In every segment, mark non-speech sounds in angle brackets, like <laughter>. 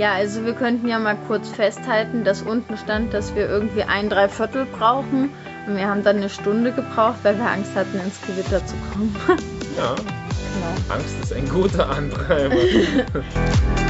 Ja, also wir könnten ja mal kurz festhalten, dass unten stand, dass wir irgendwie ein Dreiviertel brauchen. Und wir haben dann eine Stunde gebraucht, weil wir Angst hatten, ins Gewitter zu kommen. <laughs> Ja, genau. Angst ist ein guter Antreiber. <laughs>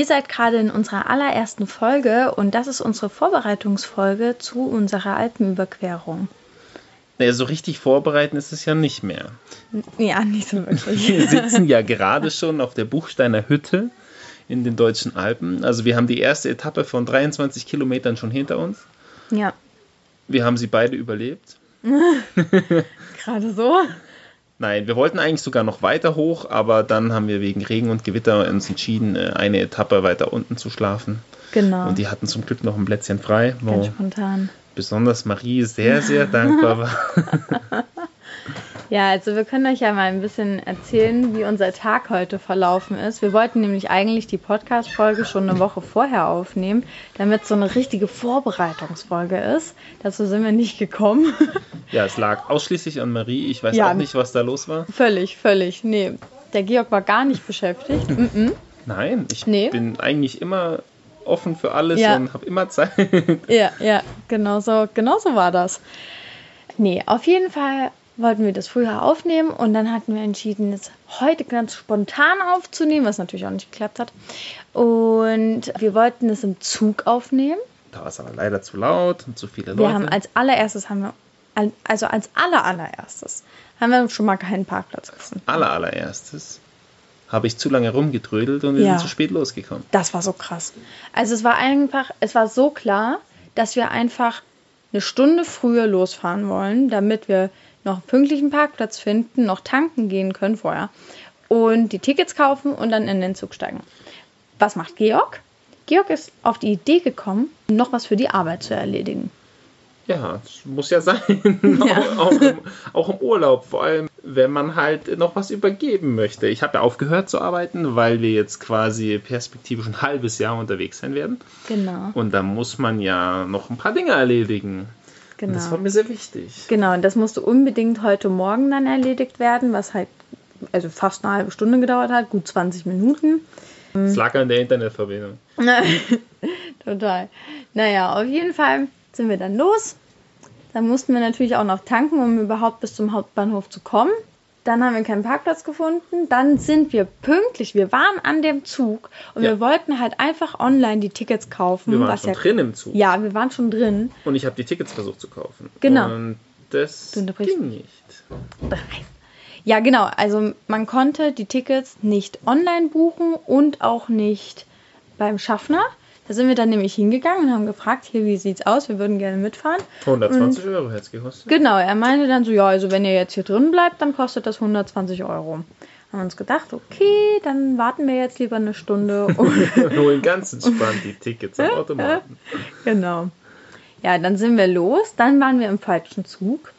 Ihr seid gerade in unserer allerersten Folge und das ist unsere Vorbereitungsfolge zu unserer Alpenüberquerung. Naja, so richtig vorbereiten ist es ja nicht mehr. Ja, nicht so wirklich. <laughs> Wir sitzen ja gerade schon auf der Buchsteiner Hütte in den deutschen Alpen. Also wir haben die erste Etappe von 23 Kilometern schon hinter uns. ja, Wir haben sie beide überlebt. <laughs> gerade so. Nein, wir wollten eigentlich sogar noch weiter hoch, aber dann haben wir wegen Regen und Gewitter uns entschieden, äh, eine Etappe weiter unten zu schlafen. Genau. Und die hatten zum Glück noch ein Plätzchen frei, Ganz spontan. besonders Marie sehr, sehr dankbar <laughs> war. Ja, also wir können euch ja mal ein bisschen erzählen, wie unser Tag heute verlaufen ist. Wir wollten nämlich eigentlich die Podcast-Folge schon eine Woche vorher aufnehmen, damit so eine richtige Vorbereitungsfolge ist. Dazu sind wir nicht gekommen. <laughs> Ja, es lag ausschließlich an Marie. Ich weiß Ja. auch nicht, was da los war. völlig, völlig. Nee, der Georg war gar nicht beschäftigt. -mm. Nein, ich Nee. bin eigentlich immer offen für alles Ja. und habe immer Zeit. Ja, ja, genau so, genau so war das. Nee, auf jeden Fall wollten wir das früher aufnehmen und dann hatten wir entschieden, es heute ganz spontan aufzunehmen, was natürlich auch nicht geklappt hat. Und wir wollten es im Zug aufnehmen. Da war es aber leider zu laut und zu viele Leute. Wir haben als allererstes haben wir al- also als aller allererstes haben wir schon mal keinen Parkplatz gefunden. aller allererstes habe ich zu lange rumgetrödelt und wir Ja. sind zu spät losgekommen. Das war so krass. Also es war einfach, es war so klar, dass wir einfach eine Stunde früher losfahren wollen, damit wir noch einen pünktlichen Parkplatz finden, noch tanken gehen können vorher und die Tickets kaufen und dann in den Zug steigen. Was macht Georg? Georg ist auf die Idee gekommen, noch was für die Arbeit zu erledigen. Ja, das muss ja sein. <laughs> Ja. auch, auch, im, auch im Urlaub, vor allem wenn man halt noch was übergeben möchte. Ich habe ja aufgehört zu arbeiten, weil wir jetzt quasi perspektivisch ein halbes Jahr unterwegs sein werden. Genau, Und da muss man ja noch ein paar Dinge erledigen. Und Das war genau. mir sehr wichtig. Genau, und das musste unbedingt heute Morgen dann erledigt werden, was halt also fast eine halbe Stunde gedauert hat, gut 20 Minuten. Es lag an der Internetverbindung. <laughs> Total. Naja, auf jeden Fall sind wir dann los. Dann mussten wir natürlich auch noch tanken, um überhaupt bis zum Hauptbahnhof zu kommen. Dann haben wir keinen Parkplatz gefunden. Dann sind wir pünktlich. Wir waren an dem Zug und Ja. wir wollten halt einfach online die Tickets kaufen. Wir waren was schon ja, drin im Zug. Ja, wir waren schon drin. Und ich habe die Tickets versucht zu kaufen. Genau. Und das Du ging nicht. Ja, genau. Also man konnte die Tickets nicht online buchen und auch nicht beim Schaffner. Da sind wir dann nämlich hingegangen und haben gefragt, hier, wie sieht's aus? Wir würden gerne mitfahren. 120 Euro hätte es gekostet. Genau, er meinte dann so, ja, also wenn ihr jetzt hier drin bleibt, dann kostet das 120 Euro. Haben uns gedacht, okay, dann warten wir jetzt lieber eine Stunde. <laughs> Und Holen ganz entspannt die Tickets am <laughs> Automaten. genau. Ja, dann sind wir los. Dann waren wir im falschen Zug.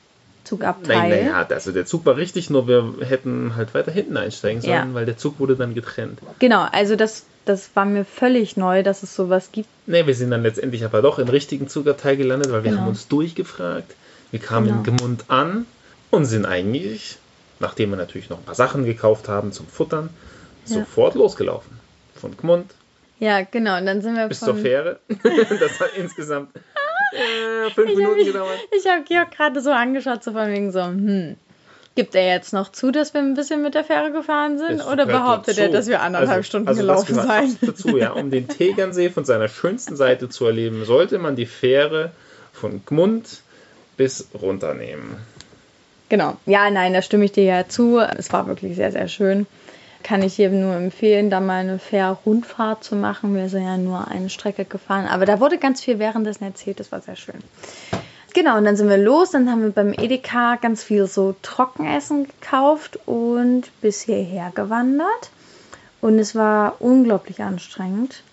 Zugabteil. Nein, naja, also der Zug war richtig, nur wir hätten halt weiter hinten einsteigen sollen, Ja. weil der Zug wurde dann getrennt. Genau, also das, das war mir völlig neu, dass es sowas gibt. Ne, wir sind dann letztendlich aber doch im richtigen Zugabteil gelandet, weil wir Genau. haben uns durchgefragt. Wir kamen Genau. in Gemund an und sind eigentlich, nachdem wir natürlich noch ein paar Sachen gekauft haben zum Futtern, Ja. sofort losgelaufen. Von Gmund Ja, genau. Und dann sind wir bis von, zur Fähre. <laughs> das hat insgesamt äh, fünf Ich habe Minuten gedauert. ich hab Georg gerade so angeschaut, so von wegen so, hm, gibt er jetzt noch zu, dass wir ein bisschen mit der Fähre gefahren sind? Das oder behauptet er, dass wir anderthalb Also- Stunden also gelaufen seien? <laughs> Dazu, ja. Um den Tegernsee von seiner schönsten Seite zu erleben, sollte man die Fähre von Gmund bis runternehmen. Genau. Ja, nein, da stimme ich dir ja zu. Es war wirklich sehr, sehr schön. Kann ich jedem nur empfehlen, da mal eine Fähr-Rundfahrt zu machen. Wir sind ja nur eine Strecke gefahren. Aber da wurde ganz viel währenddessen erzählt. Das war sehr schön. Genau, und dann sind wir los. Dann haben wir beim Edeka ganz viel so Trockenessen gekauft und bis hierher gewandert. Und es war unglaublich anstrengend.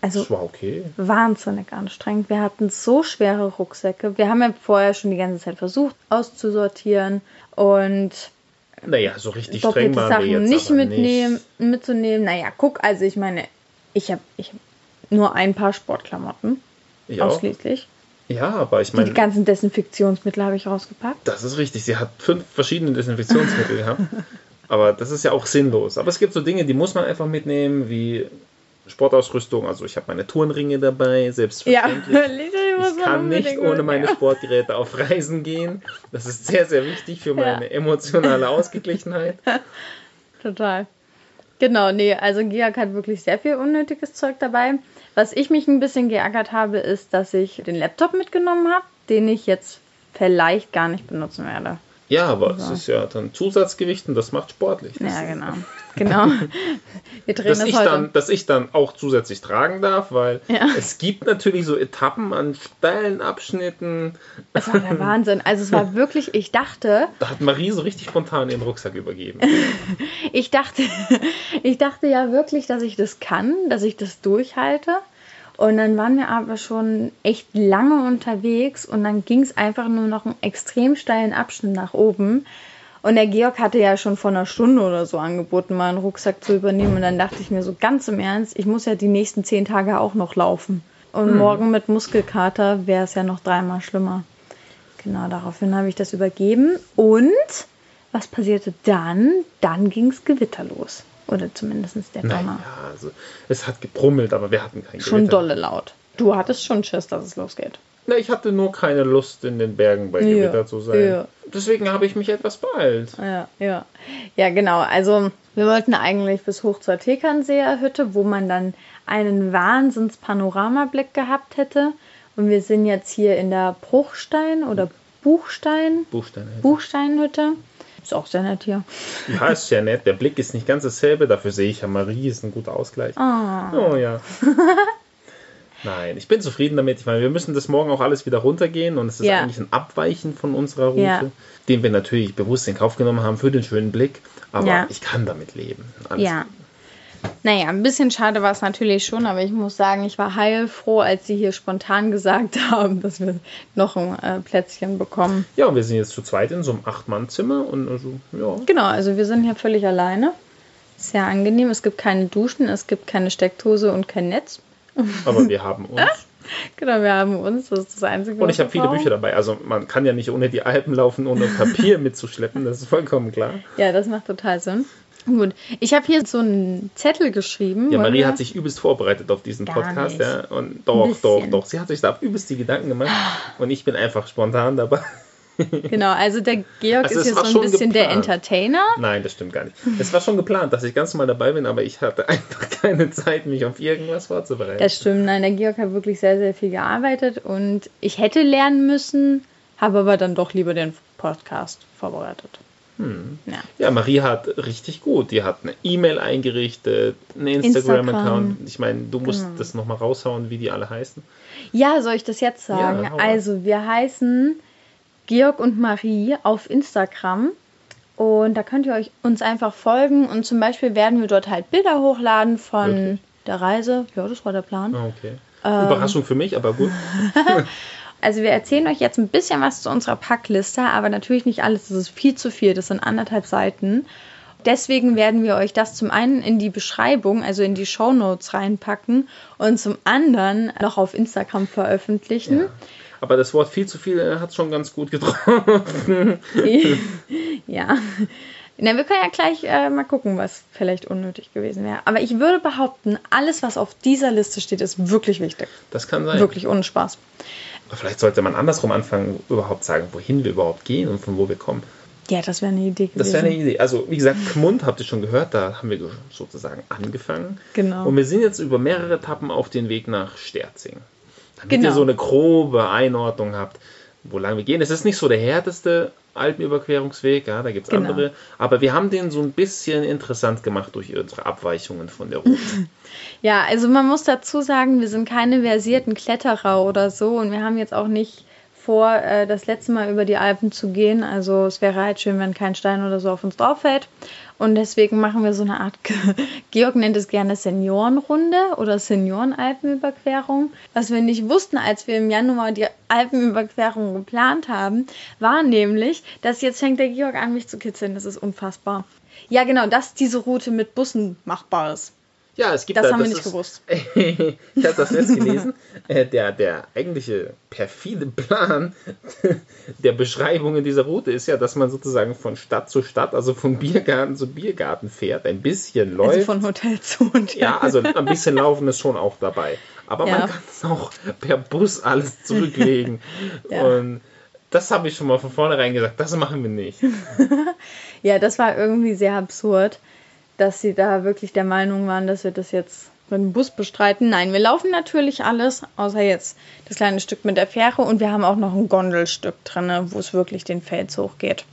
Also Das war okay. wahnsinnig anstrengend. Wir hatten so schwere Rucksäcke. Wir haben ja vorher schon die ganze Zeit versucht auszusortieren und Naja, so richtig streng waren wir Sachen jetzt nicht mitnehmen, Nicht. mitzunehmen. Naja, guck, also ich meine, ich habe ich hab nur ein paar Sportklamotten Ich auch. ausschließlich. Ja, aber ich Die meine, ganzen Desinfektionsmittel habe ich rausgepackt. das ist richtig. Sie hat fünf verschiedene Desinfektionsmittel gehabt. <laughs> Aber das ist ja auch sinnlos. Aber es gibt so Dinge, die muss man einfach mitnehmen, wie Sportausrüstung. Also ich habe meine Turnringe dabei, Ja, <laughs> selbstverständlich. muss Ich kann nicht ohne meine. Sportgeräte auf Reisen gehen. Das ist sehr, sehr wichtig für meine emotionale Ausgeglichenheit. <laughs> Total. Genau, nee, also Georg hat wirklich sehr viel unnötiges Zeug dabei. Was ich mich ein bisschen geärgert habe, ist, dass ich den Laptop mitgenommen habe, den ich jetzt vielleicht gar nicht benutzen werde. Ja, aber So. es ist ja dann Zusatzgewicht und das macht sportlich. Das Ja, genau. Genau. <laughs> Wir drehen dass das ich, heute. dann, dass ich dann auch zusätzlich tragen darf, weil Ja. es gibt natürlich so Etappen an steilen Abschnitten. Es war der Wahnsinn. Also es war <laughs> wirklich, ich dachte, Da hat Marie so richtig spontan den Rucksack übergeben. <laughs> ich dachte, ich dachte ja wirklich, dass ich das kann, dass ich das durchhalte. Und dann waren wir aber schon echt lange unterwegs und dann ging es einfach nur noch einen extrem steilen Abschnitt nach oben. Und der Georg hatte ja schon vor einer Stunde oder so angeboten, mal einen Rucksack zu übernehmen. Und dann dachte ich mir so ganz im Ernst, ich muss ja die nächsten zehn Tage auch noch laufen. Und morgen mit Muskelkater wäre es ja noch dreimal schlimmer. Genau, daraufhin habe ich das übergeben. Und was passierte dann? Dann ging es Gewitter los. Oder zumindest der Naja, Donner. also es hat gebrummelt, aber wir hatten kein Schon Gewitter. dolle laut. Du hattest schon Schiss, dass es losgeht. Na, ich hatte nur keine Lust, in den Bergen bei Ja, Gewitter zu sein. ja. Deswegen habe ich mich etwas beeilt. Ja, ja. Ja, genau. Also wir wollten eigentlich bis hoch zur Tekernseer Hütte, wo man dann einen Wahnsinns Panoramablick gehabt hätte. Und wir sind jetzt hier in der Bruchstein oder Buchstein, Buchsteine. Buchsteinhütte. Ist auch sehr nett hier. Ja, ist sehr nett. Der Blick ist nicht ganz dasselbe. Dafür sehe ich ja Marie, ist ein guter Ausgleich. Ah. Oh ja. <laughs> Nein, ich bin zufrieden damit. Ich meine, wir müssen das morgen auch alles wieder runtergehen und es ist Ja. eigentlich ein Abweichen von unserer Route, Ja. den wir natürlich bewusst in Kauf genommen haben für den schönen Blick. Aber Ja. ich kann damit leben. Alles Ja. Naja, ein bisschen schade war es natürlich schon, aber ich muss sagen, ich war heilfroh, als sie hier spontan gesagt <laughs> haben, dass wir noch ein äh, Plätzchen bekommen. Ja, und wir sind jetzt zu zweit in so einem Acht-Mann-Zimmer und also, ja. Genau, also wir sind hier völlig alleine. Sehr angenehm. Es gibt keine Duschen, es gibt keine Steckdose und kein Netz. <laughs> Aber wir haben uns. <laughs> Genau, wir haben uns, das ist das Einzige. Und ich habe viele. Bücher dabei. Also man kann ja nicht ohne die Alpen laufen, ohne Papier mitzuschleppen. Das ist vollkommen klar. Ja, das macht total Sinn. Gut, ich habe hier so einen Zettel geschrieben. Ja, Marie hat sich übelst vorbereitet auf diesen Gar Podcast. nicht. Ja, und doch, doch, doch. Sie hat sich da übelst die Gedanken gemacht. Und ich bin einfach spontan dabei. Genau, also der Georg Also ist war so ein bisschen der geplant. Entertainer. Nein, das stimmt gar nicht. Es war schon geplant, dass ich ganz normal dabei bin, aber ich hatte <laughs> einfach keine Zeit, mich auf irgendwas vorzubereiten. Das stimmt, nein, der Georg hat wirklich sehr, sehr viel gearbeitet und ich hätte lernen müssen, habe aber dann doch lieber den Podcast vorbereitet. Hm. Ja. Ja, Marie hat richtig gut. Die hat eine E-Mail eingerichtet, einen Instagram-Account. Instagram. Ich meine, du musst Genau. das nochmal raushauen, wie die alle heißen. ja, soll ich das jetzt sagen? Ja, also, wir heißen Georg und Marie auf Instagram und da könnt ihr euch uns einfach folgen und zum Beispiel werden wir dort halt Bilder hochladen von Wirklich? der Reise. Ja, das war der Plan. Ah, Okay. Ähm. Überraschung für mich, aber gut. <laughs> Also wir erzählen euch jetzt ein bisschen was zu unserer Packliste, aber natürlich nicht alles. Das ist viel zu viel. Das sind anderthalb Seiten. Deswegen werden wir euch das zum einen in die Beschreibung, also in die Show Notes reinpacken und zum anderen noch auf Instagram veröffentlichen. Ja. Aber das Wort viel zu viel hat schon ganz gut getroffen. <laughs> Ja. Na, wir können ja gleich äh, mal gucken, was vielleicht unnötig gewesen wäre. Aber ich würde behaupten, alles, was auf dieser Liste steht, ist wirklich wichtig. Das kann sein. Wirklich ohne Spaß. Vielleicht sollte man andersrum anfangen, überhaupt sagen, wohin wir überhaupt gehen und von wo wir kommen. Ja, das wäre eine Idee gewesen. Das wäre eine Idee. Also, wie gesagt, Gmund habt ihr schon gehört, da haben wir sozusagen angefangen. Genau. Und wir sind jetzt über mehrere Etappen auf den Weg nach Sterzing. Damit Genau. ihr so eine grobe Einordnung habt, wo lang wir gehen. Es ist nicht so der härteste Alpenüberquerungsweg, ja, da gibt es Genau. andere. Aber wir haben den so ein bisschen interessant gemacht durch unsere Abweichungen von der Route. <laughs> Ja, also man muss dazu sagen, wir sind keine versierten Kletterer oder so und wir haben jetzt auch nicht vor, äh, das letzte Mal über die Alpen zu gehen. Also es wäre halt schön, wenn kein Stein oder so auf uns drauf fällt. Und deswegen machen wir so eine Art, <laughs> Georg nennt es gerne Seniorenrunde oder Seniorenalpenüberquerung. Was wir nicht wussten, als wir im Januar die Alpenüberquerung geplant haben, war nämlich, dass jetzt fängt der Georg an, mich zu kitzeln. Das ist unfassbar. Ja, genau, dass diese Route mit Bussen machbar ist. Ja, es gibt Das da, haben wir das nicht ist- gewusst. <laughs> ich habe das jetzt gelesen. Äh, der, der eigentliche perfide Plan <laughs> der Beschreibungen dieser Route ist ja, dass man sozusagen von Stadt zu Stadt, also von Biergarten zu Biergarten fährt, ein bisschen läuft. Also von Hotel zu Hotel. ja, also ein bisschen laufen ist schon auch dabei. Aber Ja. man kann es auch per Bus alles zurücklegen. <laughs> Ja. Und das habe ich schon mal von vornherein gesagt, das machen wir nicht. Ja, das war irgendwie sehr absurd, dass sie da wirklich der Meinung waren, dass wir das jetzt mit dem Bus bestreiten. Nein, wir laufen natürlich alles, außer jetzt das kleine Stück mit der Fähre und wir haben auch noch ein Gondelstück drin, wo es wirklich den Fels hochgeht.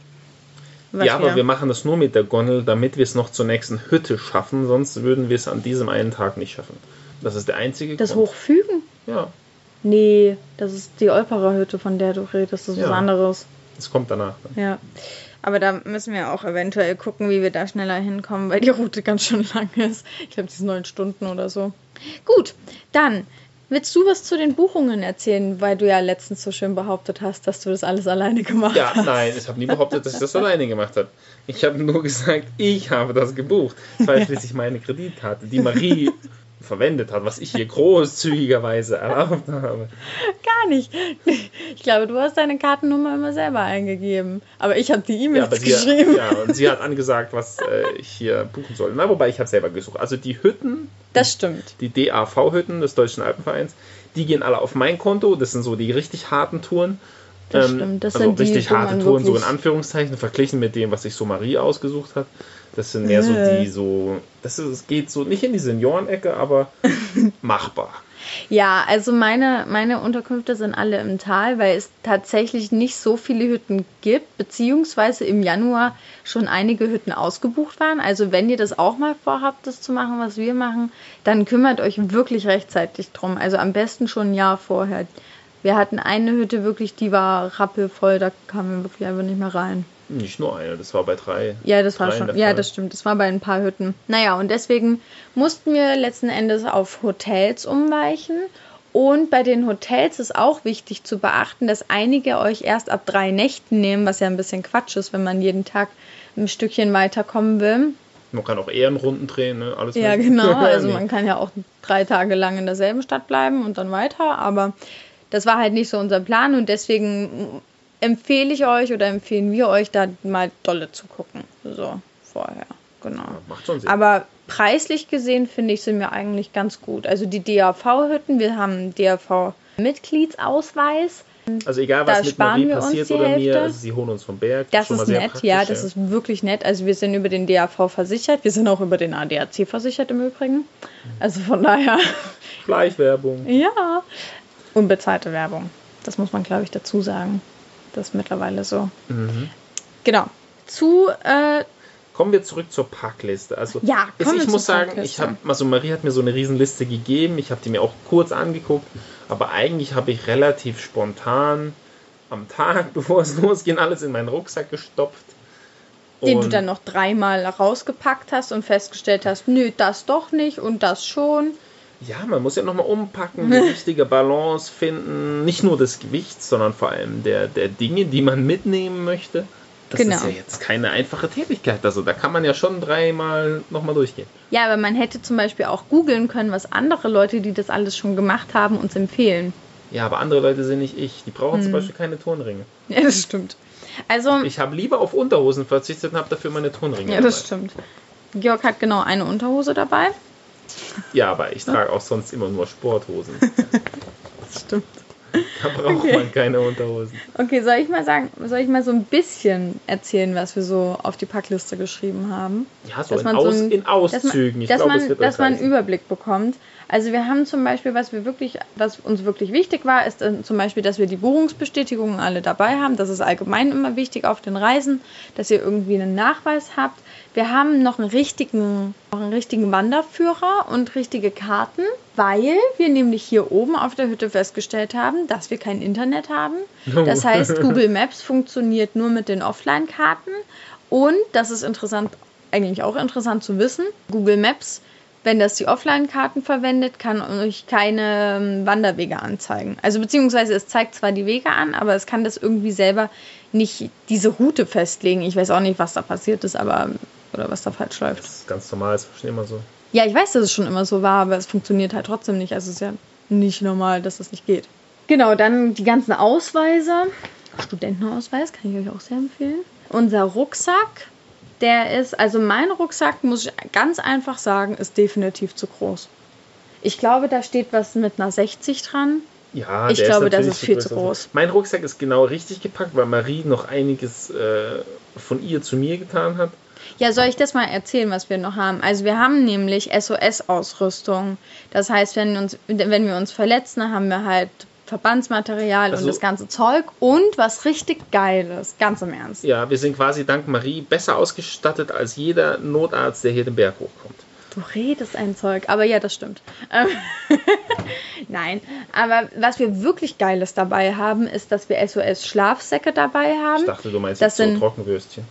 Was ja, aber wir machen das nur mit der Gondel, damit wir es noch zur nächsten Hütte schaffen, sonst würden wir es an diesem einen Tag nicht schaffen. Das ist der einzige das Grund. Hochfügen? Ja, Nee, das ist die Olperer Hütte, von der du redest. Das ist was Ja. anderes. das kommt danach. Dann. Ja. Aber da müssen wir auch eventuell gucken, wie wir da schneller hinkommen, weil die Route ganz schön lang ist. Ich glaube, die ist neun Stunden oder so. Gut, dann willst du was zu den Buchungen erzählen, weil du ja letztens so schön behauptet hast, dass du das alles alleine gemacht Ja, hast. nein, ich habe nie behauptet, dass ich das alleine gemacht habe. Ich habe nur gesagt, ich habe das gebucht. Das war schließlich meine Kreditkarte, die Marie verwendet hat, was ich ihr großzügigerweise erlaubt habe. Gar nicht. Ich glaube, du hast deine Kartennummer immer selber eingegeben. Aber ich habe die Ja, E-Mails sie, geschrieben. ja, und sie hat angesagt, was äh, ich hier buchen soll. Na, wobei ich habe selber gesucht. Also die Hütten, Das stimmt. die DAV-Hütten des Deutschen Alpenvereins, die gehen alle auf mein Konto. Das sind so die richtig harten Touren. Das stimmt. Das also sind die, richtig wo harte Touren, so in Anführungszeichen, verglichen mit dem, was sich so Marie ausgesucht hat. Das sind mehr so Äh. die so, das ist, es geht so nicht in die Seniorenecke, aber <laughs> machbar. Ja, also meine, meine Unterkünfte sind alle im Tal, weil es tatsächlich nicht so viele Hütten gibt, beziehungsweise im Januar schon einige Hütten ausgebucht waren. Also wenn ihr das auch mal vorhabt, das zu machen, was wir machen, dann kümmert euch wirklich rechtzeitig drum. Also am besten schon ein Jahr vorher. Wir hatten eine Hütte wirklich, die war rappelvoll, da kamen wir wirklich einfach nicht mehr rein. Nicht nur eine, das war bei drei. Ja, das war schon. Ja, das stimmt. Das war bei ein paar Hütten. Naja, und deswegen mussten wir letzten Endes auf Hotels umweichen. Und bei den Hotels ist auch wichtig zu beachten, dass einige euch erst ab drei Nächten nehmen, was ja ein bisschen Quatsch ist, wenn man jeden Tag ein Stückchen weiterkommen will. Man kann auch Ehrenrunden drehen, ne? Alles Ja, mögliche. genau. <laughs> Also man kann ja auch drei Tage lang in derselben Stadt bleiben und dann weiter. Aber das war halt nicht so unser Plan und deswegen empfehle ich euch oder empfehlen wir euch, da mal dolle zu gucken. So, vorher. Genau. Macht schon Sinn. Aber preislich gesehen finde ich, sind wir eigentlich ganz gut. Also die DAV-Hütten, wir haben DAV-Mitgliedsausweis. also egal, da was mit sparen Marie wir uns passiert oder mir, Hälfte. also sie holen uns vom Berg. Das ist nett, ja, das ist wirklich nett. Also wir sind über den DAV versichert. Wir sind auch über den ADAC versichert im Übrigen. Also von daher, Schleichwerbung. ja. Unbezahlte Werbung. Das muss man, glaube ich, dazu sagen. Das ist mittlerweile so. Mhm. Genau. Zu, äh, Kommen wir zurück zur Packliste. Also Ja, ist, ich muss sagen, Packliste. ich habe, also Marie hat mir so eine Riesenliste gegeben. Ich habe die mir auch kurz angeguckt, aber eigentlich habe ich relativ spontan am Tag, <laughs> bevor es losging, alles in meinen Rucksack gestopft. den du dann noch dreimal rausgepackt hast und festgestellt hast, nö, das doch nicht und das schon. Ja, man muss ja nochmal umpacken, die <laughs> richtige Balance finden. Nicht nur des Gewichts, sondern vor allem der, der Dinge, die man mitnehmen möchte. Das Genau. ist ja jetzt keine einfache Tätigkeit. Also da kann man ja schon dreimal nochmal durchgehen. Ja, aber man hätte zum Beispiel auch googeln können, was andere Leute, die das alles schon gemacht haben, uns empfehlen. Ja, aber andere Leute sind nicht ich. Die brauchen Hm. zum Beispiel keine Turnringe. Ja, das stimmt. Also, Ich habe lieber auf Unterhosen verzichtet und habe dafür meine Turnringe. ja, das dabei. stimmt. Georg hat genau eine Unterhose dabei. Ja, aber ich trage auch sonst immer nur Sporthosen. <laughs> Das stimmt. Da braucht Okay. man keine Unterhosen. Okay, soll ich mal sagen, soll ich mal so ein bisschen erzählen, was wir so auf die Packliste geschrieben haben? Ja, so Dass in, man Aus, so ein- in Auszügen. Dass man, ich dass glaube, man, dass man einen. Überblick bekommt. Also wir haben zum Beispiel, was wir wirklich, was uns wirklich wichtig war, ist äh, zum Beispiel, dass wir die Buchungsbestätigungen alle dabei haben. Das ist allgemein immer wichtig auf den Reisen, dass ihr irgendwie einen Nachweis habt. Wir haben noch einen richtigen, noch einen richtigen Wanderführer und richtige Karten. weil wir nämlich hier oben auf der Hütte festgestellt haben, dass wir kein Internet haben. Das heißt, <laughs> Google Maps funktioniert nur mit den Offline-Karten. Und das ist interessant, eigentlich auch interessant zu wissen. Google Maps, wenn das die Offline-Karten verwendet, kann euch keine ähm, Wanderwege anzeigen. Also beziehungsweise es zeigt zwar die Wege an, aber es kann das irgendwie selber nicht diese Route festlegen. Ich weiß auch nicht, was da passiert ist, aber oder was da falsch läuft. Das ist ganz normal, das ist schon immer so. Ja, ich weiß, dass es schon immer so war, aber es funktioniert halt trotzdem nicht. Also es ist ja nicht normal, dass das nicht geht. Genau, dann die ganzen Ausweise. Studentenausweis kann ich euch auch sehr empfehlen. Unser Rucksack, der ist, also mein Rucksack, muss ich ganz einfach sagen, ist definitiv zu groß. Ich glaube, da steht was mit einer 60 dran. Ja, Ich glaube, das natürlich ist viel zu groß. Mein Rucksack ist genau richtig gepackt, weil Marie noch einiges äh, von ihr zu mir getan hat. Ja, soll ich das mal erzählen, was wir noch haben? Also wir haben nämlich SOS-Ausrüstung. Das heißt, wenn, uns, wenn wir uns verletzen, haben wir halt Verbandsmaterial Also- und das ganze Zeug und was richtig Geiles, ganz im Ernst. Ja, wir sind quasi dank Marie besser ausgestattet als jeder Notarzt, der hier den Berg hochkommt. Du redest ein Zeug, aber ja, das stimmt. Ähm, <laughs> Nein, aber was wir wirklich Geiles dabei haben, ist, dass wir SOS-Schlafsäcke dabei haben. Ich dachte, du meinst Das jetzt so sind- Trockenwürstchen.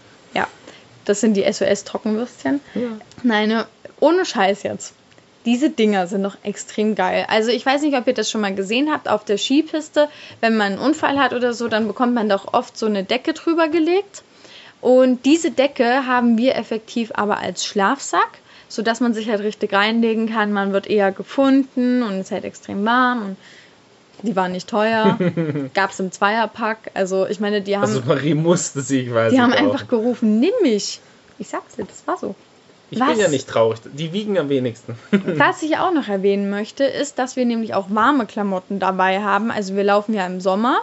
Das sind die SOS-Trockenwürstchen. Ja. Nein, ne, ohne Scheiß jetzt. Diese Dinger sind doch extrem geil. Also ich weiß nicht, ob ihr das schon mal gesehen habt auf der Skipiste. Wenn man einen Unfall hat oder so, dann bekommt man doch oft so eine Decke drüber gelegt. Und diese Decke haben wir effektiv aber als Schlafsack, sodass man sich halt richtig reinlegen kann. Man wird eher gefunden und es ist halt extrem warm und die waren nicht teuer. <laughs> Gab es im Zweierpack. Also ich meine, die haben, Also Marie musste sie quasi die haben kaufen. einfach gerufen, nimm mich. Ich sag's dir, das war so. Ich Was? bin ja nicht traurig. Die wiegen am wenigsten. <laughs> Was ich auch noch erwähnen möchte, ist, dass wir nämlich auch warme Klamotten dabei haben. Also wir laufen ja im Sommer,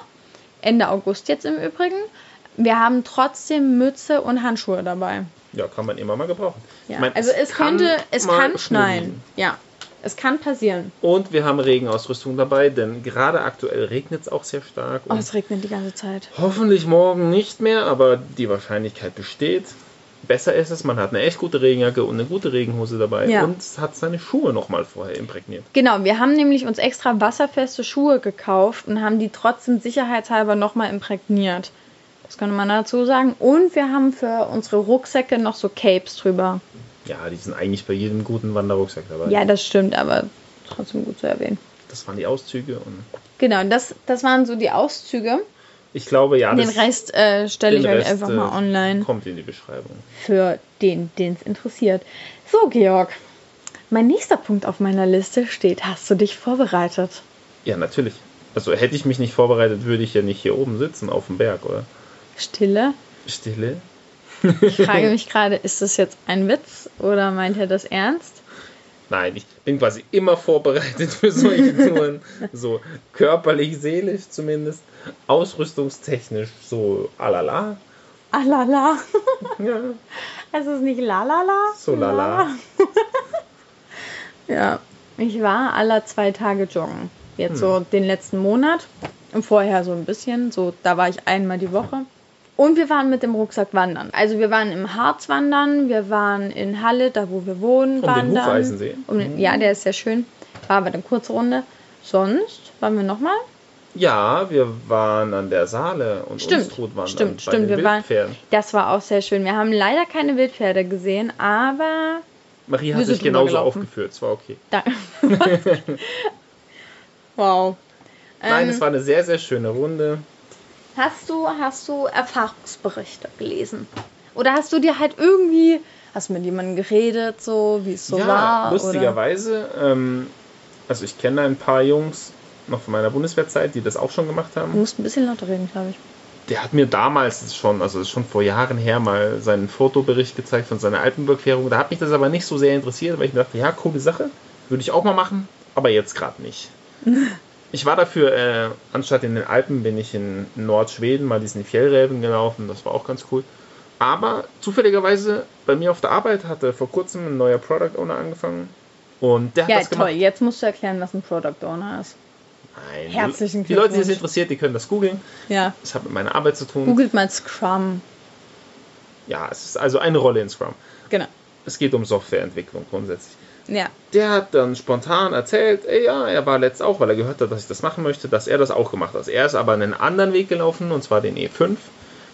Ende August jetzt im Übrigen. Wir haben trotzdem Mütze und Handschuhe dabei. Ja, kann man immer mal gebrauchen. Ja. Ich mein, also es kann könnte, es kann schneien. Ja, es kann passieren. Und wir haben Regenausrüstung dabei, denn gerade aktuell regnet es auch sehr stark. Oh, Und es regnet die ganze Zeit. hoffentlich morgen nicht mehr, aber die Wahrscheinlichkeit besteht. Besser ist es, man hat eine echt gute Regenjacke und eine gute Regenhose dabei Ja. und hat seine Schuhe nochmal vorher imprägniert. Genau, wir haben nämlich uns extra wasserfeste Schuhe gekauft und haben die trotzdem sicherheitshalber nochmal imprägniert. Das könnte man dazu sagen. Und wir haben für unsere Rucksäcke noch so Capes drüber. Ja, die sind eigentlich bei jedem guten Wanderrucksack dabei. Ja, das stimmt, aber trotzdem gut zu erwähnen. Das waren die Auszüge und Genau, das, das waren so die Auszüge. ich glaube, ja, Den Rest äh, stelle ich den euch Rest, einfach äh, mal online kommt in die Beschreibung. für den, den es interessiert. So, Georg, mein nächster Punkt auf meiner Liste steht, hast du dich vorbereitet? Ja, natürlich. Also hätte ich mich nicht vorbereitet, würde ich ja nicht hier oben sitzen auf dem Berg, oder? Stille. Stille. Ich <laughs> frage mich gerade, ist das jetzt ein Witz oder meint er das ernst? Nein, ich bin quasi immer vorbereitet für solche <laughs> Touren. so körperlich, seelisch zumindest. Ausrüstungstechnisch so alala. Alala. <laughs> Ja, Es ist nicht lalala. so lala. Ja, ich war aller zwei Tage joggen. Jetzt Hm. so den letzten Monat. Und vorher so ein bisschen. So, da war ich einmal die Woche. Und wir waren mit dem Rucksack wandern. Also wir waren im Harz wandern, wir waren in Halle, da wo wir wohnen, Um den wandern. Hufeisensee? Um den, ja, der ist sehr schön. War aber eine kurze Runde. Sonst waren wir nochmal? Ja, wir waren an der Saale und Stimmt, Unstrut wandern stimmt, stimmt. den Wir waren, das war auch sehr schön. Wir haben leider keine Wildpferde gesehen, aber Marie hat sich genauso aufgeführt, es war okay. da. <laughs> wow. Nein, Ähm, es war eine sehr, sehr schöne Runde. Hast du, hast du Erfahrungsberichte gelesen? Oder hast du dir halt irgendwie, hast du mit jemandem geredet, so wie es so ja, war? Lustigerweise. Ähm, also ich kenne ein paar Jungs noch von meiner Bundeswehrzeit, die das auch schon gemacht Du haben. musst ein bisschen lauter reden, glaube ich. Der hat mir damals schon, also schon vor Jahren her, mal seinen Fotobericht gezeigt von seiner Alpenüberquerung. Da hat mich das aber nicht so sehr interessiert, weil ich mir dachte, ja, coole Sache, würde ich auch mal machen, aber jetzt gerade nicht. <laughs> Ich war dafür, äh, anstatt in den Alpen bin ich in Nordschweden mal diesen Fjellräven gelaufen, das war auch ganz cool. Aber zufälligerweise bei mir auf der Arbeit hatte vor kurzem ein neuer Product Owner angefangen und der hat Ja, das toll. gemacht. Jetzt musst du erklären, was ein Product Owner ist. Nein, Herzlichen Die Leute, die Glückwunsch. interessiert, die können das googeln. Ja. Das hat mit meiner Arbeit zu tun. Googelt mal Scrum. Ja, es ist also eine Rolle in Scrum. Genau. Es geht um Softwareentwicklung grundsätzlich. Ja. Der hat dann spontan erzählt, ey, ja, er war letzt auch, weil er gehört hat, dass ich das machen möchte, dass er das auch gemacht hat. Er ist aber einen anderen Weg gelaufen, und zwar den E5.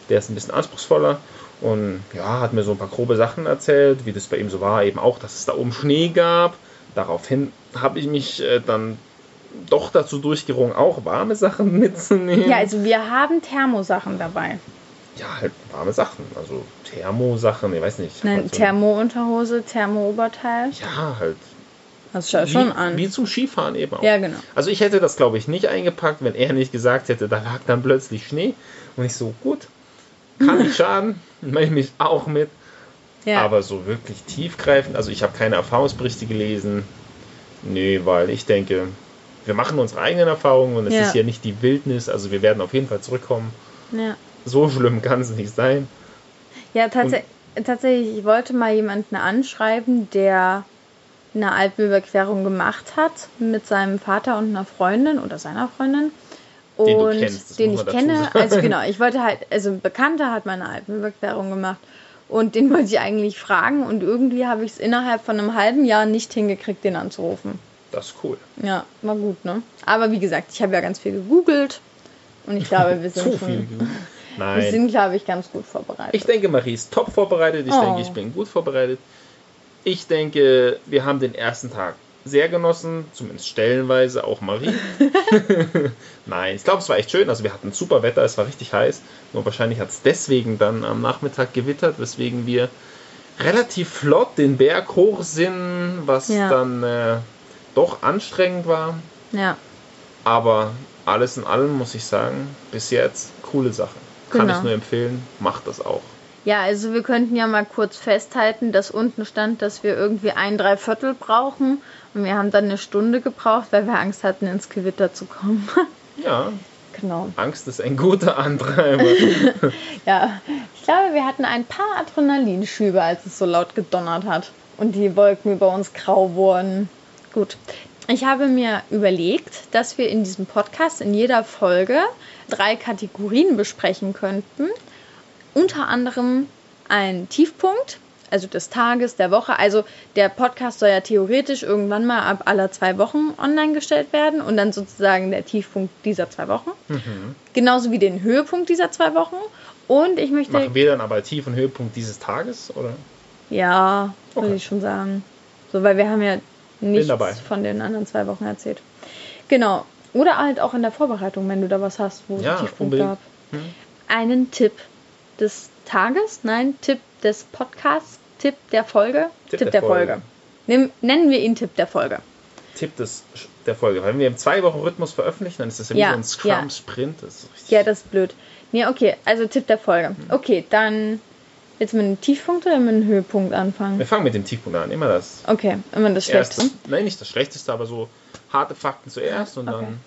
Der ist ein bisschen anspruchsvoller. Und ja, hat mir so ein paar grobe Sachen erzählt, wie das bei ihm so war. Eben auch, dass es da oben Schnee gab. Daraufhin habe ich mich äh, dann doch dazu durchgerungen, auch warme Sachen <laughs> mitzunehmen. Ja, also wir haben Thermosachen dabei. Ja, halt warme Sachen. Also Thermosachen, ich weiß nicht. Nein, halt so- Thermo-Unterhose, Thermo-Oberteil. Ja, halt. Das schaut schon an. Wie zum Skifahren eben auch. Ja, genau. Also ich hätte das, glaube ich, nicht eingepackt, wenn er nicht gesagt hätte, da lag dann plötzlich Schnee. Und ich so, gut, kann <laughs> nicht schaden, mache ich mich auch mit. Ja. Aber so wirklich tiefgreifend, also ich habe keine Erfahrungsberichte gelesen. Nee, weil ich denke, wir machen unsere eigenen Erfahrungen und es Ja. ist hier nicht die Wildnis, also wir werden auf jeden Fall zurückkommen. ja. So schlimm kann es nicht sein. Ja, tats tatsächlich, ich wollte mal jemanden anschreiben, der eine Alpenüberquerung gemacht hat mit seinem Vater und einer Freundin oder seiner Freundin. Und Den du kennst, den ich kenne, also genau, ich wollte halt, also ein Bekannter hat meine Alpenüberquerung gemacht und den wollte ich eigentlich fragen und irgendwie habe ich es innerhalb von einem halben Jahr nicht hingekriegt, den anzurufen. Das ist cool. Ja, war gut, ne? Aber wie gesagt, ich habe ja ganz viel gegoogelt und ich glaube, wir <laughs> Zu sind viel. schon, geübt. wir Nein. sind, glaube ich, ganz gut vorbereitet. Ich denke, Marie ist top vorbereitet. Ich Oh. denke, ich bin gut vorbereitet. Ich denke, wir haben den ersten Tag sehr genossen, zumindest stellenweise, auch Marie. <laughs> <laughs> Nein, ich glaube, es war echt schön. Also wir hatten super Wetter, es war richtig heiß. Nur wahrscheinlich hat es deswegen dann am Nachmittag gewittert, weswegen wir relativ flott den Berg hoch sind, was Ja. dann äh, doch anstrengend war. ja. Aber alles in allem muss ich sagen, bis jetzt coole Sache. Kann Genau. ich nur empfehlen, macht das auch. Ja, also wir könnten ja mal kurz festhalten, dass unten stand, dass wir irgendwie ein Dreiviertel brauchen. Und wir haben dann eine Stunde gebraucht, weil wir Angst hatten, ins Gewitter zu kommen. <laughs> Ja, genau. Angst ist ein guter Antreiber. <laughs> Ja, ich glaube, wir hatten ein paar Adrenalinschübe, als es so laut gedonnert hat. Und die Wolken über uns grau wurden. Gut. Ich habe mir überlegt, dass wir in diesem Podcast in jeder Folge drei Kategorien besprechen könnten. Unter anderem ein Tiefpunkt, also des Tages, der Woche. Also der Podcast soll ja theoretisch irgendwann mal ab aller zwei Wochen online gestellt werden und dann sozusagen der Tiefpunkt dieser zwei Wochen. Genauso wie den Höhepunkt dieser zwei Wochen. Und ich möchte. Machen wir dann aber Tief- und Höhepunkt dieses Tages? Oder? Ja, würde Okay. ich schon sagen. So, weil wir haben ja nichts von den anderen zwei Wochen erzählt. Genau. Oder halt auch in der Vorbereitung, wenn du da was hast, wo es Ja, einen Tiefpunkt unbedingt. gab. Hm. Einen Tipp des Tages, nein, Tipp des Podcasts, Tipp der Folge, Tipp Tipp, der der, Folge. Folge. Nimm, nennen wir ihn Tipp der Folge. Tipp des, der Folge. Wenn wir im Zwei-Wochen-Rhythmus veröffentlichen, dann ist das ja wie Ja, so ein Scrum-Sprint. Das ist richtig Ja, das ist blöd. Nee, okay, also Tipp der Folge. Hm. Okay, dann jetzt mit einem Tiefpunkt oder mit einem Höhepunkt anfangen? wir fangen mit dem Tiefpunkt an. Immer das Okay, immer das erste. Schlechteste. Nein, nicht das Schlechteste, aber so harte Fakten zuerst und Okay. dann.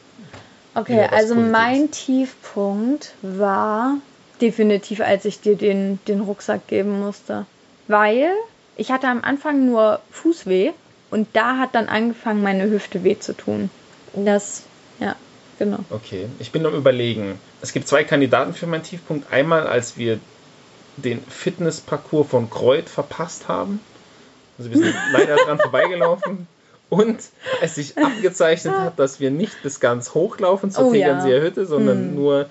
Okay, also Positives. mein Tiefpunkt war definitiv, als ich dir den, den Rucksack geben musste. Weil ich hatte am Anfang nur Fußweh und da hat dann angefangen, meine Hüfte weh zu tun. Das, ja, genau. Okay, ich bin am Überlegen. Es gibt zwei Kandidaten für meinen Tiefpunkt. Einmal, als wir den Fitnessparcours von Kreuth verpasst haben. Also wir sind <laughs> leider dran vorbeigelaufen. Und es sich abgezeichnet hat, dass wir nicht bis ganz hochlaufen zur Oh ja. Tegernseer Hütte, sondern Hm. nur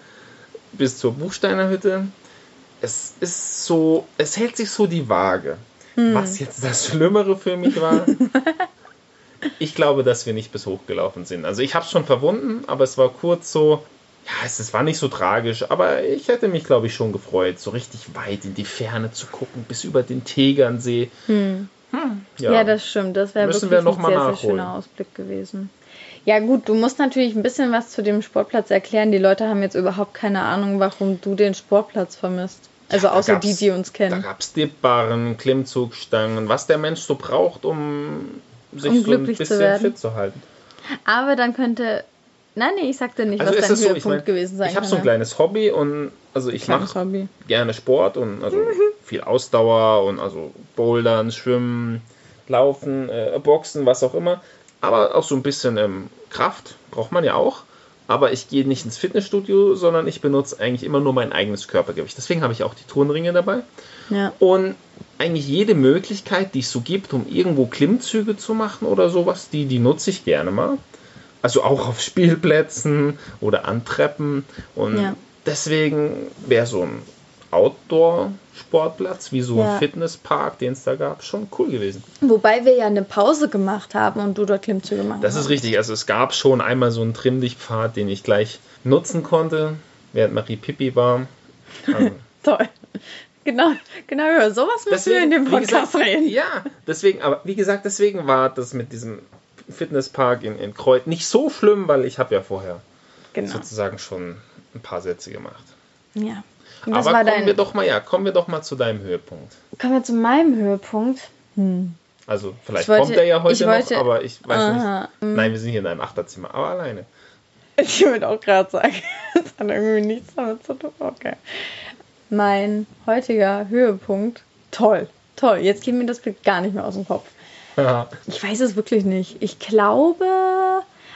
bis zur Buchsteiner Hütte. Es ist so, es hält sich so die Waage. Hm. Was jetzt das Schlimmere für mich war, <laughs> ich glaube, dass wir nicht bis hochgelaufen sind. Also ich habe es schon verwunden, aber es war kurz so, ja, es, es war nicht so tragisch, aber ich hätte mich, glaube ich, schon gefreut, so richtig weit in die Ferne zu gucken, bis über den Tegernsee. Hm. Ja, Ja, das stimmt. Das wäre wirklich wir ein sehr, sehr schöner Ausblick gewesen. Ja gut, du musst natürlich ein bisschen was zu dem Sportplatz erklären. Die Leute haben jetzt überhaupt keine Ahnung, warum du den Sportplatz vermisst. Also da außer die, die uns Da kennen. gab es Dipbarren, Klimmzugstangen, was der Mensch so braucht, um sich Um so ein glücklich zu bisschen werden. fit zu halten. Aber dann könnte... Nein, nee, ich sagte nicht, Also was dein es so, Höhepunkt ich, mein, gewesen sein ich habe so ein kleines Hobby und also ich mache gerne Sport und also viel Ausdauer und also Bouldern, Schwimmen, Laufen, äh, Boxen, was auch immer. Aber auch so ein bisschen ähm, Kraft braucht man ja auch. aber ich gehe nicht ins Fitnessstudio, sondern ich benutze eigentlich immer nur mein eigenes Körpergewicht. Deswegen habe ich auch die Turnringe dabei. Ja. Und eigentlich jede Möglichkeit, die es so gibt, um irgendwo Klimmzüge zu machen oder sowas, die, die nutze ich gerne mal. Also auch auf Spielplätzen oder an Treppen. Und Ja. deswegen wäre so ein Outdoor-Sportplatz wie so Ja. ein Fitnesspark, den es da gab, schon cool gewesen. Wobei wir ja eine Pause gemacht haben und du dort Klimmzüge machen Das ist hast. richtig. Also es gab schon einmal so einen Trimm-Dich-Pfad, den ich gleich nutzen konnte, während Marie Pippi war. Also <laughs> Toll. Genau, genau über sowas müssen wir in dem Podcast gesagt, reden. Ja, deswegen, aber wie gesagt, deswegen war das mit diesem Fitnesspark in, in Kreuth nicht so schlimm, weil ich habe ja vorher Genau. sozusagen schon ein paar Sätze gemacht. Ja. Aber kommen dein. wir doch mal, ja, kommen wir doch mal zu deinem Höhepunkt. Kommen wir zu meinem Höhepunkt. Also vielleicht Ich wollte- kommt er ja heute wollte- noch, aber ich weiß Aha. nicht. Nein, wir sind hier in einem Achterzimmer, aber alleine. Ich würde auch gerade sagen, <laughs> das hat irgendwie nichts damit zu tun. Okay. Mein heutiger Höhepunkt. Toll. Toll. Jetzt geht mir das Bild gar nicht mehr aus dem Kopf. Ich weiß es wirklich nicht. Ich glaube,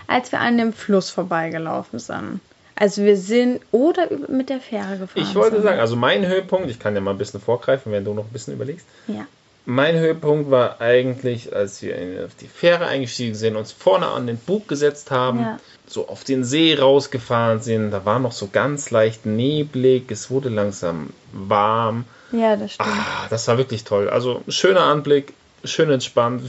als wir an dem Fluss vorbeigelaufen sind. Also wir sind oder mit der Fähre gefahren. ich wollte sind. sagen, also mein Höhepunkt, ich kann ja mal ein bisschen vorgreifen, wenn du noch ein bisschen überlegst. Ja. Mein Höhepunkt war eigentlich, als wir auf die Fähre eingestiegen sind, uns vorne an den Bug gesetzt haben, Ja. so auf den See rausgefahren sind. Da war noch so ganz leicht neblig, es wurde langsam warm. Ja, das stimmt. Ah, das war wirklich toll. Also schöner Anblick, schön entspannt.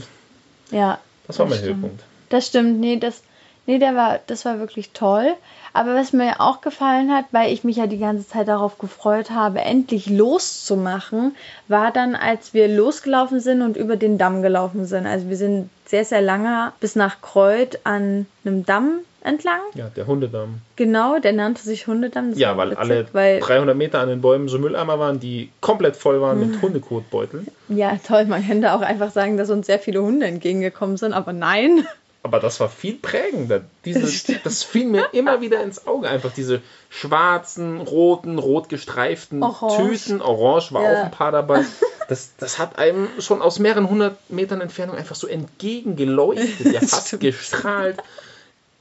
Ja. Das war mein stimmt. Höhepunkt. Das stimmt, nee, das, nee, der war, das war wirklich toll. Aber was mir auch gefallen hat, weil ich mich ja die ganze Zeit darauf gefreut habe, endlich loszumachen, war dann, als wir losgelaufen sind und über den Damm gelaufen sind. Also wir sind sehr, sehr lange bis nach Kreuth an einem Damm entlang. Ja, der Hundedamm. Genau, der nannte sich Hundedamm. Das Ja, weil witzig, alle weil, 300 Meter an den Bäumen so Mülleimer waren, die komplett voll waren mit <laughs> Hundekotbeuteln. Ja, toll, man könnte auch einfach sagen, dass uns sehr viele Hunde entgegengekommen sind, aber nein. Aber das war viel prägender. Diese, Das fiel mir immer wieder ins Auge. Einfach diese schwarzen, roten, rot gestreiften Orange. Tüten. Orange war Ja. auch ein paar dabei. Das, das hat einem schon aus mehreren hundert Metern Entfernung einfach so entgegengeleuchtet, ja <laughs> fast gestrahlt.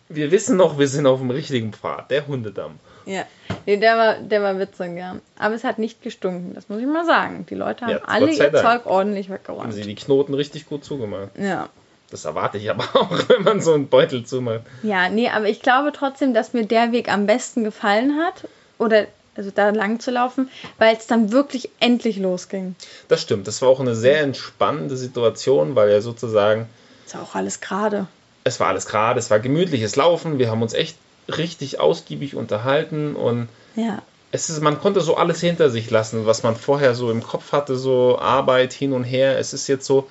Wir wissen noch, wir sind auf dem richtigen Pfad, der Hundedamm. Ja, nee, der war, der war witzig, ja. Aber es hat nicht gestunken, das muss ich mal sagen. Die Leute haben Ja, alle ihr. Zeug ordentlich Haben weggeräumt. sie die Knoten richtig gut zugemacht. Ja. Das erwarte ich aber <laughs> auch, wenn man so einen Beutel zumacht. Ja, nee, aber ich glaube trotzdem, dass mir der Weg am besten gefallen hat. Oder also da lang zu laufen, weil es dann wirklich endlich losging. Das stimmt. Das war auch eine sehr entspannende Situation, weil ja sozusagen Ist ja auch alles gerade. es war alles gerade, es war gemütliches Laufen, wir haben uns echt richtig ausgiebig unterhalten und Ja. es ist, man konnte so alles hinter sich lassen, was man vorher so im Kopf hatte, so Arbeit hin und her. Es ist jetzt so,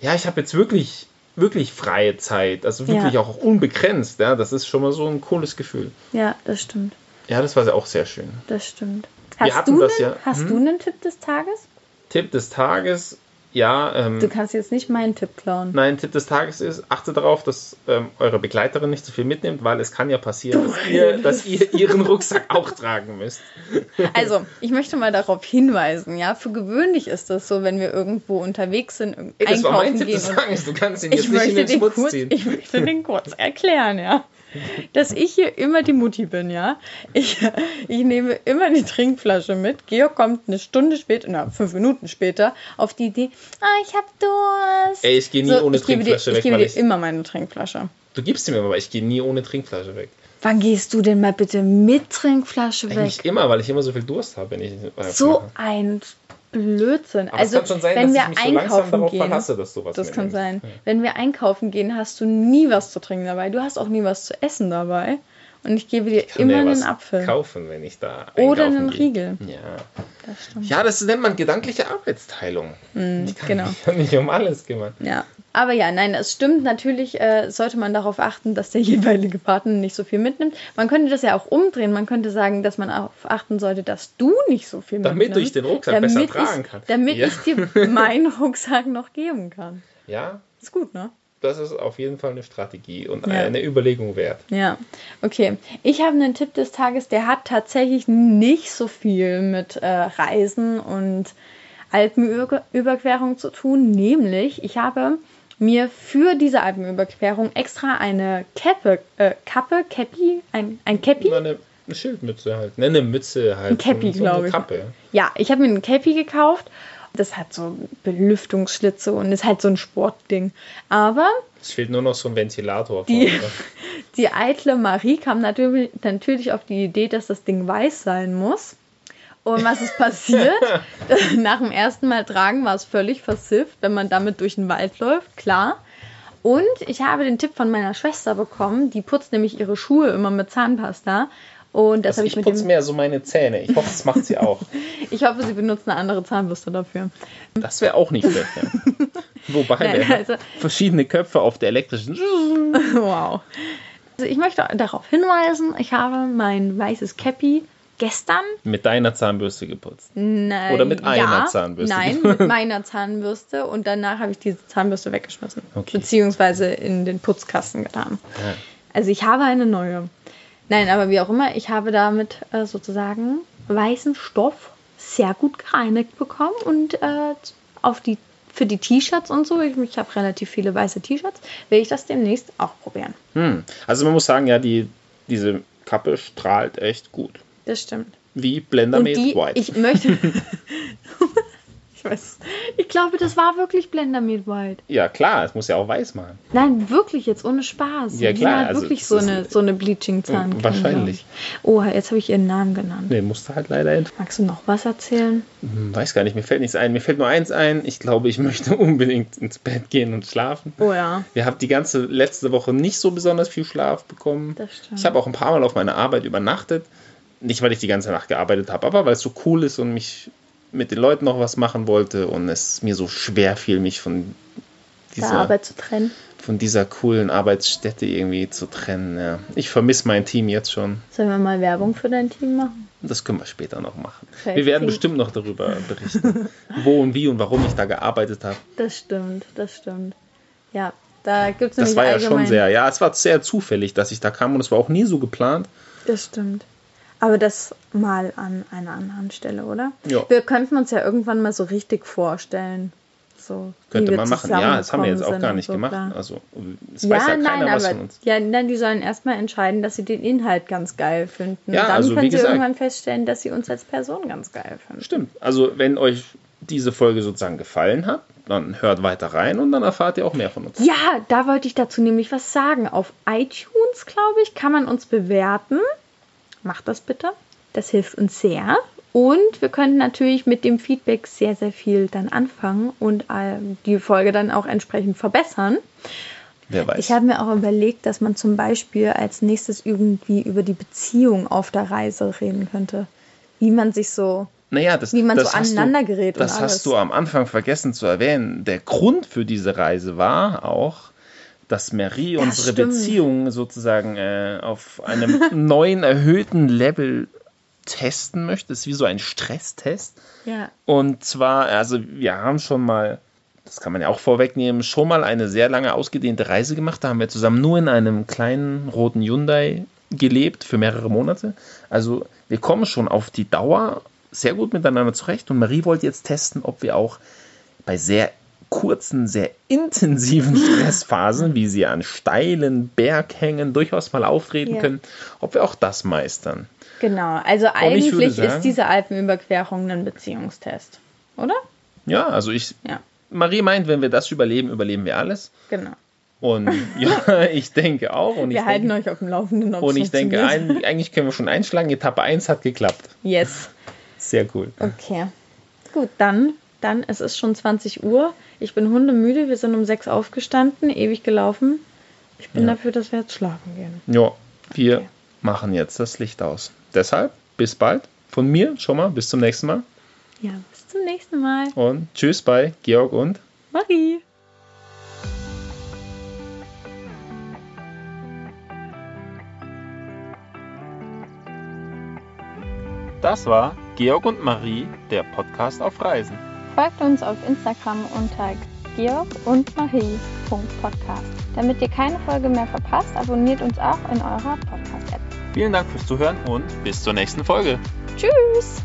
ja, ich habe jetzt wirklich, wirklich freie Zeit, also wirklich Ja. auch unbegrenzt. Ja, das ist schon mal so ein cooles Gefühl. Ja, das stimmt. Ja, das war auch sehr schön. Das stimmt. Hast, du, das einen, ja- hast hm? du einen Tipp des Tages? Tipp des Tages, ja, ähm, Du kannst jetzt nicht meinen Tipp klauen. Nein, Tipp des Tages ist, achtet darauf, dass ähm, eure Begleiterin nicht zu viel mitnimmt, weil es kann ja passieren, dass ihr, dass ihr ihren Rucksack auch tragen müsst. Also, ich möchte mal darauf hinweisen, ja, für gewöhnlich ist das so, wenn wir irgendwo unterwegs sind, Ey, das war mein Tipp gehen des Tages, du kannst ihn jetzt ich nicht in den Schmutz kurz, ziehen. ich möchte den kurz erklären, ja. Dass ich hier immer die Mutti bin, ja. Ich, ich nehme immer die Trinkflasche mit. Georg kommt eine Stunde später, na, fünf Minuten später, auf die Idee, ah, ich hab Durst. Ey, ich gehe nie So, ohne ich gebe dir, Trinkflasche ich weg, gebe dir ich, immer meine Trinkflasche. du gibst sie mir, aber ich gehe nie ohne Trinkflasche weg. Wann gehst du denn mal bitte mit Trinkflasche weg? Eigentlich immer, weil ich immer so viel Durst habe, wenn ich äh, So ein Blödsinn. Aber also, es kann schon sein, wenn dass wir ich mich so langsam einkaufen darauf gehen, verlasse, dass du was das kann sein. Wenn wir einkaufen gehen, hast du nie was zu trinken dabei. Du hast auch nie was zu essen dabei. Und ich gebe dir Ich immer einen Apfel. kaufen, wenn ich da Oder einkaufen einen gehe. Riegel. Ja. Das stimmt. ja, das nennt man gedankliche Arbeitsteilung. ich kann genau. mich nicht um alles kümmern. Ja. Aber ja, nein, es stimmt. Natürlich äh, sollte man darauf achten, dass der <laughs> jeweilige Partner nicht so viel mitnimmt. Man könnte das ja auch umdrehen. Man könnte sagen, dass man darauf achten sollte, dass du nicht so viel Damit du ich mitnimmst. den Rucksack besser damit tragen ich, kann. Damit Ja. ich dir <laughs> meinen Rucksack noch geben kann. Ja, Ist gut, ne? das ist auf jeden Fall eine Strategie und Ja. eine Überlegung wert. Ja, okay. Ich habe einen Tipp des Tages, der hat tatsächlich nicht so viel mit äh, Reisen und Alpenüberquerung zu tun. Nämlich, ich habe mir für diese Alpenüberquerung extra eine Kappe, äh, Kappe, Käppi, ein, ein Käppi. Eine, Schildmütze halt. Ne, eine Mütze halt. Ein Käppi, so glaube ich. Kappe. Ja, ich habe mir ein Käppi gekauft. Das hat so Belüftungsschlitze und ist halt so ein Sportding. Aber Es fehlt nur noch so ein Ventilator. Die- vorne. <laughs> die eitle Marie kam natürlich, natürlich auf die Idee, dass das Ding weiß sein muss. Und was ist passiert? <laughs> <laughs> Nach dem ersten Mal tragen war es völlig versifft, wenn man damit durch den Wald läuft, klar. Und ich habe den Tipp von meiner Schwester bekommen, die putzt nämlich ihre Schuhe immer mit Zahnpasta. Und das Also habe ich ich mit putze dem. mehr so meine Zähne. Ich hoffe, das macht sie auch. <laughs> Ich hoffe, sie benutzt eine andere Zahnbürste dafür. Das wäre auch nicht schlecht. Ja. Wobei Nein, also- verschiedene Köpfe auf der elektrischen. Wow. Also ich möchte darauf hinweisen, ich habe mein weißes Cappy gestern Mit deiner Zahnbürste geputzt. Nein, Oder mit einer ja, Zahnbürste? Nein, <laughs> mit meiner Zahnbürste und danach habe ich diese Zahnbürste weggeschmissen. Okay. Beziehungsweise in den Putzkasten getan. Ja. Also ich habe eine neue. Nein, aber wie auch immer, ich habe damit äh, sozusagen weißen Stoff sehr gut gereinigt bekommen und äh, auf die für die T-Shirts und so, ich, ich habe relativ viele weiße T-Shirts, werde ich das demnächst auch probieren. Hm. Also man muss sagen, ja, die, diese Kappe strahlt echt gut. Das stimmt. Wie Blender Made die, White. ich möchte. <laughs> ich weiß. Ich glaube, das war wirklich Blender Made White. ja, klar, es muss ja auch weiß machen. Nein, wirklich jetzt ohne Spaß. Ja, klar, hat also wirklich so eine, so eine Bleaching-Zahncreme. Wahrscheinlich. glaub ich. Oh, jetzt habe ich ihren Namen genannt. Nee, musste halt leider ent Magst du noch was erzählen? Hm, Weiß gar nicht, mir fällt nichts ein. Mir fällt nur eins ein. Ich glaube, ich <laughs> möchte unbedingt ins Bett gehen und schlafen. Oh ja, Wir haben die ganze letzte Woche nicht so besonders viel Schlaf bekommen. das stimmt. Ich habe auch ein paar Mal auf meiner Arbeit übernachtet. Nicht, weil ich die ganze Nacht gearbeitet habe, aber weil es so cool ist und mich mit den Leuten noch was machen wollte und es mir so schwer fiel, mich von dieser, Arbeit zu trennen. von dieser coolen Arbeitsstätte irgendwie zu trennen. Ja. Ich vermisse mein Team jetzt schon. Sollen wir mal Werbung für dein Team machen? Das können wir später noch machen. Vielleicht Wir werden bestimmt noch darüber <laughs> berichten, wo und wie und warum ich da gearbeitet habe. Das stimmt, das stimmt. Ja, da gibt es Das war ja schon sehr, ja, es war sehr zufällig, dass ich da kam und es war auch nie so geplant. Das stimmt. Aber das mal an einer anderen Stelle, oder? Ja. Wir könnten uns ja irgendwann mal so richtig vorstellen. So, wie Könnte wir man machen. Ja, das haben wir jetzt auch gar nicht und so, gemacht. klar. Also, es weiß Ja, ja keiner nein, was aber von uns. ja, nein, die sollen erstmal entscheiden, dass sie den Inhalt ganz geil finden. Ja, Dann also, wie können sie gesagt- irgendwann feststellen, dass sie uns als Person ganz geil finden. Stimmt. Also, wenn euch diese Folge sozusagen gefallen hat, dann hört weiter rein und dann erfahrt ihr auch mehr von uns. Ja, da wollte ich dazu nämlich was sagen. Auf iTunes, glaube ich, kann man uns bewerten. Macht das bitte. Das hilft uns sehr. Und wir können natürlich mit dem Feedback sehr, sehr viel dann anfangen und ähm, die Folge dann auch entsprechend verbessern. Wer weiß. Ich habe mir auch überlegt, dass man zum Beispiel als nächstes irgendwie über die Beziehung auf der Reise reden könnte. Wie man sich so. naja, das, wie man das so aneinander gerät Das hast du am Anfang vergessen zu erwähnen. Der Grund für diese Reise war auch, dass Marie unsere stimmt. Beziehung sozusagen äh, auf einem <laughs> neuen, erhöhten Level testen möchte. Das ist wie so ein Stresstest. Ja. Und zwar, also wir haben schon mal, das kann man ja auch vorwegnehmen, schon mal eine sehr lange ausgedehnte Reise gemacht. Da haben wir zusammen nur in einem kleinen roten Hyundai gelebt für mehrere Monate. Also wir kommen schon auf die Dauer sehr gut miteinander zurecht. Und Marie wollte jetzt testen, ob wir auch bei sehr kurzen, sehr intensiven <laughs> Stressphasen, wie sie an steilen Berghängen durchaus mal auftreten Ja. können, ob wir auch das meistern. Genau. Also ich eigentlich sagen- ist diese Alpenüberquerung ein Beziehungstest. Oder? Ja, also ich, Ja. Marie meint, wenn wir das überleben, überleben wir alles. Genau. Und <laughs> ja, ich denke auch. Und ich Wir halten denke, euch auf dem Laufenden. und ich denke ein, eigentlich können wir schon einschlagen. Etappe 1 hat geklappt. Yes. Sehr cool. Okay. Gut, dann, dann, es ist schon 20 Uhr. Ich bin hundemüde. Wir sind um 6 aufgestanden, ewig gelaufen. Ich bin Ja. dafür, dass wir jetzt schlafen gehen. Ja, wir Okay. machen jetzt das Licht aus. Deshalb, bis bald. Von mir schon mal, bis zum nächsten Mal. Ja, bis zum nächsten Mal. Und tschüss bei Georg und Marie. das war Georg und Marie, der Podcast auf Reisen. Folgt uns auf Instagram unter georg und marie.podcast. Damit ihr keine Folge mehr verpasst, abonniert uns auch in eurer Podcast-App. Vielen Dank fürs Zuhören und bis zur nächsten Folge. Tschüss!